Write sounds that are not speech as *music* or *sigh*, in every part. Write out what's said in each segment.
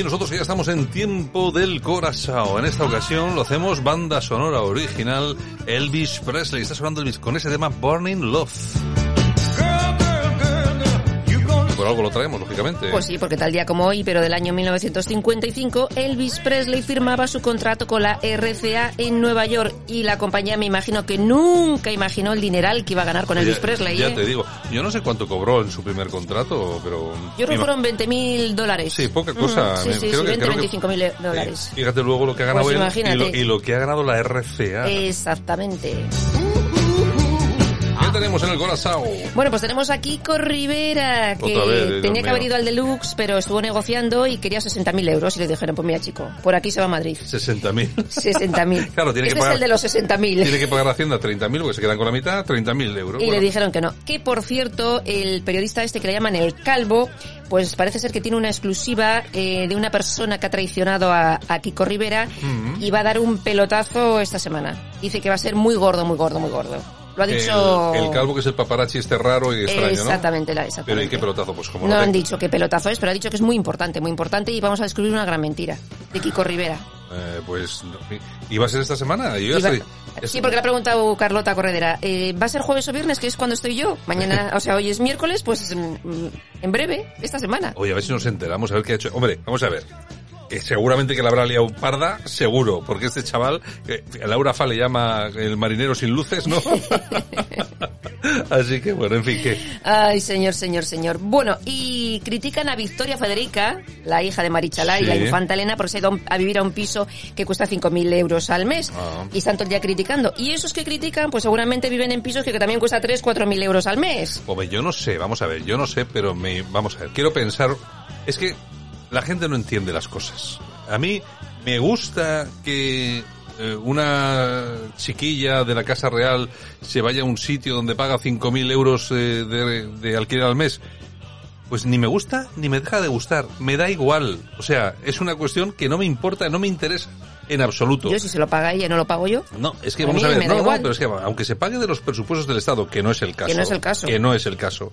Y nosotros ya estamos en tiempo del corazón. En esta ocasión lo hacemos banda sonora original Elvis Presley. Está sonando Elvis con ese tema Burning Love por algo lo traemos, lógicamente. Pues sí, porque tal día como hoy, pero del año 1955, Elvis Presley firmaba su contrato con la RCA en Nueva York y la compañía me imagino que nunca imaginó el dineral que iba a ganar con Elvis Presley. Ya ¿eh? te digo, yo no sé cuánto cobró en su primer contrato, pero... Yo creo que fueron 20 mil dólares. Sí, poca cosa. Mm, sí, sí, creo sí, que, 20, 25 mil dólares. Fíjate luego lo que ha ganado Pues él y lo, y lo, que ha ganado la RCA. Exactamente. ¿Qué tenemos en el corazón? Bueno, pues tenemos a Kiko Rivera, que vez, tenía que haber ido al Deluxe, pero estuvo negociando y quería 60.000 euros y le dijeron, pues mira chico, por aquí se va a Madrid. 60.000. 60.000. *laughs* *laughs* claro, tiene este que pagar, es el de los 60.000. Tiene que pagar Hacienda 30.000 porque se quedan con la mitad, 30.000 euros. Y bueno. le dijeron que no. Que por cierto, el periodista este que le llaman el Calvo, pues parece ser que tiene una exclusiva eh, de una persona que ha traicionado a, a Kiko Rivera Mm. y va a dar un pelotazo esta semana. Dice que va a ser muy gordo, muy gordo, muy gordo. Lo ha dicho... El, el, calvo que es el paparazzi este raro y extraño, exactamente, ¿no? La, exactamente. Pero ¿y qué pelotazo? Pues como no, no han dicho qué pelotazo es, pero ha dicho que es muy importante, muy importante y vamos a descubrir una gran mentira de Kiko Rivera. Eh, pues, ¿y va a ser esta semana? Yo Iba... estoy... Sí, porque le ha preguntado Carlota Corredera, eh, ¿va a ser jueves o viernes, que es cuando estoy yo? Mañana, *laughs* o sea, hoy es miércoles, pues en, en breve, esta semana. Oye, a ver si nos enteramos, a ver qué ha hecho. Hombre, vamos a ver seguramente que la habrá liado parda, seguro, porque este chaval, que Laura Fa le llama el marinero sin luces, ¿no? *laughs* Así que bueno, en fin, que... Ay, señor, señor, señor. Bueno, y critican a Victoria Federica, la hija de Marichalá sí. y la infanta Elena, porque se a vivir a un piso que cuesta 5.000 euros al mes. Ah. Y están todo el día criticando. Y esos que critican, pues seguramente viven en pisos que también cuesta 3, 4.000 euros al mes. Hombre, yo no sé, vamos a ver, yo no sé, pero me, vamos a ver, quiero pensar, es que la gente no entiende las cosas. A mí me gusta que eh, una chiquilla de la Casa Real se vaya a un sitio donde paga 5.000 euros eh, de, de, alquiler al mes. Pues ni me gusta ni me deja de gustar. Me da igual. O sea, es una cuestión que no me importa, no me interesa en absoluto. Yo si se lo paga ella, no lo pago yo. No, es que a vamos a ver, no, no, pero es que aunque se pague de los presupuestos del Estado, que no es el caso. Que no es el caso. Que no es el caso.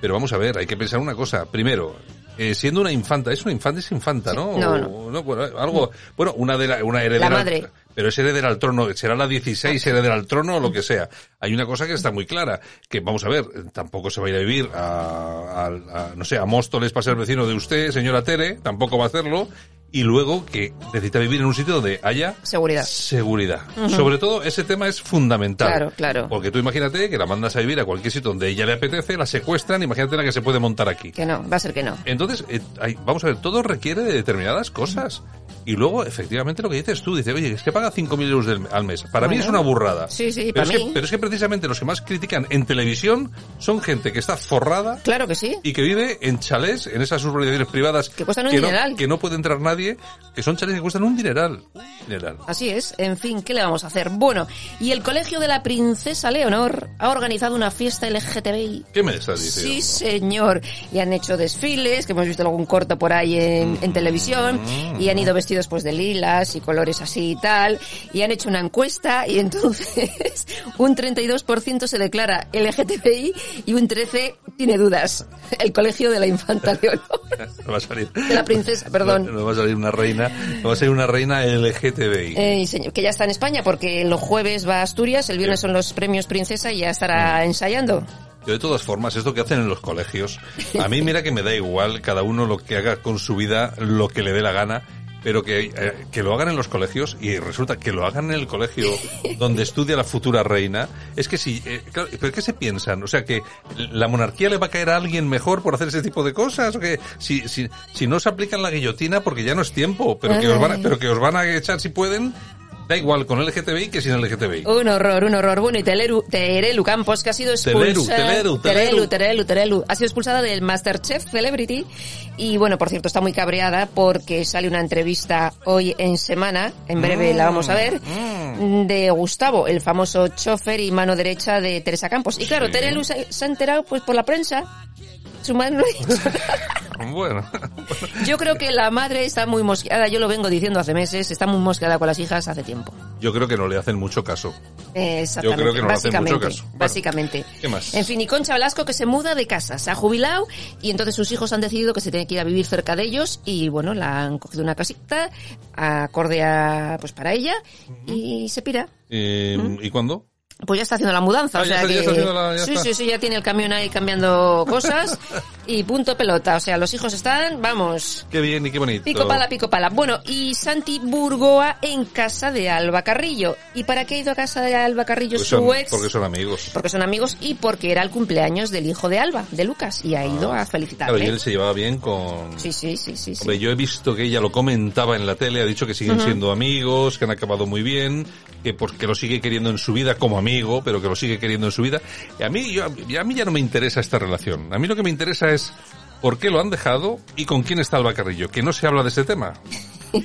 Pero vamos a ver, hay que pensar una cosa. Primero, eh, siendo una infanta, es una infanta, es infanta, ¿no? No, o, no. bueno, algo, bueno, una de la, una heredera. La madre. Pero es heredera al trono, será la 16 heredera al trono o lo que sea. Hay una cosa que está muy clara, que vamos a ver, tampoco se va a ir a vivir a, a, a no sé, a Móstoles para ser vecino de usted, señora Tere, tampoco va a hacerlo, y luego que necesita vivir en un sitio donde haya seguridad. Seguridad. Uh -huh. Sobre todo ese tema es fundamental. Claro, claro. Porque tú imagínate que la mandas a vivir a cualquier sitio donde ella le apetece, la secuestran, imagínate la que se puede montar aquí. Que no, va a ser que no. Entonces, eh, hay, vamos a ver, todo requiere de determinadas cosas. Y luego, efectivamente, lo que dices tú, dices, oye, es que paga 5.000 euros del, al mes. Para bueno, mí es una burrada. Sí, sí, pero para es mí. Que, pero es que precisamente los que más critican en televisión son gente que está forrada. Claro que sí. Y que vive en chalés, en esas urbanizaciones privadas. Que cuestan un que dineral. No, que no puede entrar nadie, que son chalés que cuestan un dineral. Dineral. Así es. En fin, ¿qué le vamos a hacer? Bueno, y el Colegio de la Princesa Leonor ha organizado una fiesta LGTBI. ¿Qué me estás diciendo? Sí, señor. Y han hecho desfiles, que hemos visto algún corto por ahí en, Mm. en televisión, y han ido vestidos pues de lilas y colores así y tal, y han hecho una encuesta y entonces *laughs* un 32% se declara LGTBI y un 13% tiene dudas. El colegio de la infanta Leonor. *laughs* No va a salir. De la princesa, perdón. No, no va a salir una reina, no va a salir una reina LGTBI. Eh, señor, que ya está en España porque los jueves va a Asturias, el viernes son los premios princesa y ya estará ensayando. Yo de todas formas, esto que hacen en los colegios, a mí mira que me da igual cada uno lo que haga con su vida, lo que le dé la gana, pero que, eh, que lo hagan en los colegios y resulta que lo hagan en el colegio donde estudia la futura reina, es que si, eh, claro, ¿pero qué se piensan? O sea, que la monarquía le va a caer a alguien mejor por hacer ese tipo de cosas, o que si, si, si no se aplican la guillotina porque ya no es tiempo, pero que os van a, pero que os van a echar si pueden, Da igual con LGTBI que sin LGTBI. Un horror, un horror. Bueno, y Teleru, Terelu Campos, que ha sido expulsada... Teleru, Teleru, Teleru. Terelu, Terelu. Ha sido expulsada del Masterchef Celebrity. Y bueno, por cierto, está muy cabreada porque sale una entrevista hoy en semana, en breve la vamos a ver, Mm. de Gustavo, el famoso chofer y mano derecha de Teresa Campos. Y claro, Sí. Terelu se, se ha enterado pues por la prensa. Su madre no ha dicho nada. *laughs* *laughs* Bueno, Yo creo que la madre está muy mosqueada, yo lo vengo diciendo hace meses, está muy mosqueada con las hijas hace tiempo. yo creo que no le hacen mucho caso. Exactamente. creo que no le hacen básicamente, mucho caso. Bueno, básicamente. ¿qué más? En fin, y Concha Velasco que se muda de casa, se ha jubilado y entonces sus hijos han decidido que se tiene que ir a vivir cerca de ellos y bueno, la han cogido una casita acorde a, pues para ella y se pira. Eh, ¿Y cuándo? Pues ya está haciendo la mudanza, Ah, o sea está- que la- sí, está. sí, sí, ya tiene el camión ahí cambiando *laughs* cosas y punto pelota, o sea, los hijos están, vamos, Qué bien y qué bonito. Pico pala, pico pala. Bueno, y Santi Burgoa en casa de Alba Carrillo. ¿Y para qué ha ido a casa de Alba Carrillo Pues su son- ex? porque son amigos. Porque son amigos y porque era el cumpleaños del hijo de Alba, de Lucas, y ha ido a Claro, felicitarle. y él se llevaba bien con... Sí, sí, sí, sí. sí. Hombre, yo he visto que ella lo comentaba en la tele, ha dicho que siguen siendo amigos, que han acabado muy bien, que porque lo sigue queriendo en su vida como amigo, pero que lo sigue queriendo en su vida. Y a mí, yo, a mí ya no me interesa esta relación. A mí lo que me interesa es por qué lo han dejado y con quién está Alba Carrillo, que no se habla de este tema. *laughs*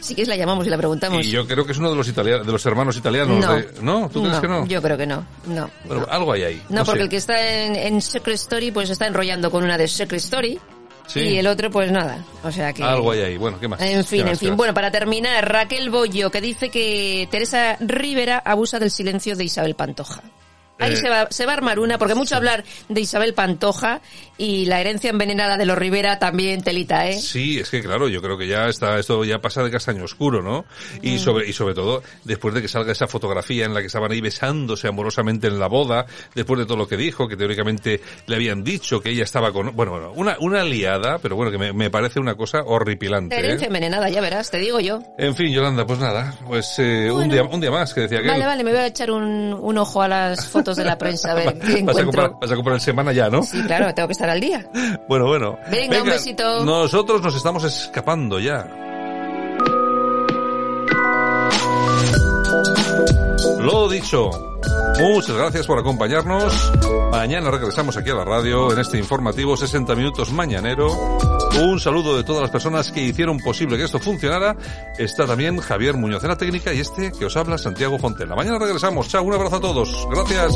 Si quieres la llamamos y la preguntamos. Y yo creo que es uno de los italianos, de los hermanos italianos. no. de- ¿No? ¿Tú crees que no? Yo creo que no. No. Bueno, no. algo hay ahí. No, porque sé. el que está en, en Secret Story pues está enrollando con una de Secret Story Sí. y el otro pues nada. O sea que... Algo hay ahí. Bueno, ¿qué más? En ¿Qué fin, en ¿Qué fin. más? Bueno, para terminar, Raquel Bollo, que dice que Teresa Rivera abusa del silencio de Isabel Pantoja. Ahí Eh, se, va, se va a armar una, porque mucho hablar de Isabel Pantoja y la herencia envenenada de los Rivera también telita, ¿eh? Sí, es que claro, yo creo que ya está, esto ya pasa de castaño oscuro, ¿no? Mm. Y sobre, y sobre todo, después de que salga esa fotografía en la que estaban ahí besándose amorosamente en la boda, después de todo lo que dijo, que teóricamente le habían dicho que ella estaba con, bueno, bueno, una, una liada, pero bueno, que me, me parece una cosa horripilante, Herencia ¿eh? envenenada, ya verás, te digo yo. En fin, Yolanda, pues nada, pues eh, un Bueno. día, un día más, que decía que Vale, vale, me voy a echar un, un ojo a las fotos *laughs* de la prensa, a ver qué *laughs* vas, a comprar, vas a comprar el semana ya, ¿no? Sí, claro, tengo que estar al día. Bueno, bueno. Venga, un besito. Nosotros nos estamos escapando ya. Lo dicho, muchas gracias por acompañarnos. Mañana regresamos aquí a la radio en este informativo 60 minutos mañanero. Un saludo de todas las personas que hicieron posible que esto funcionara. Está también Javier Muñoz en la técnica y este que os habla Santiago Fontela. Mañana regresamos. Chao, un abrazo a todos. Gracias.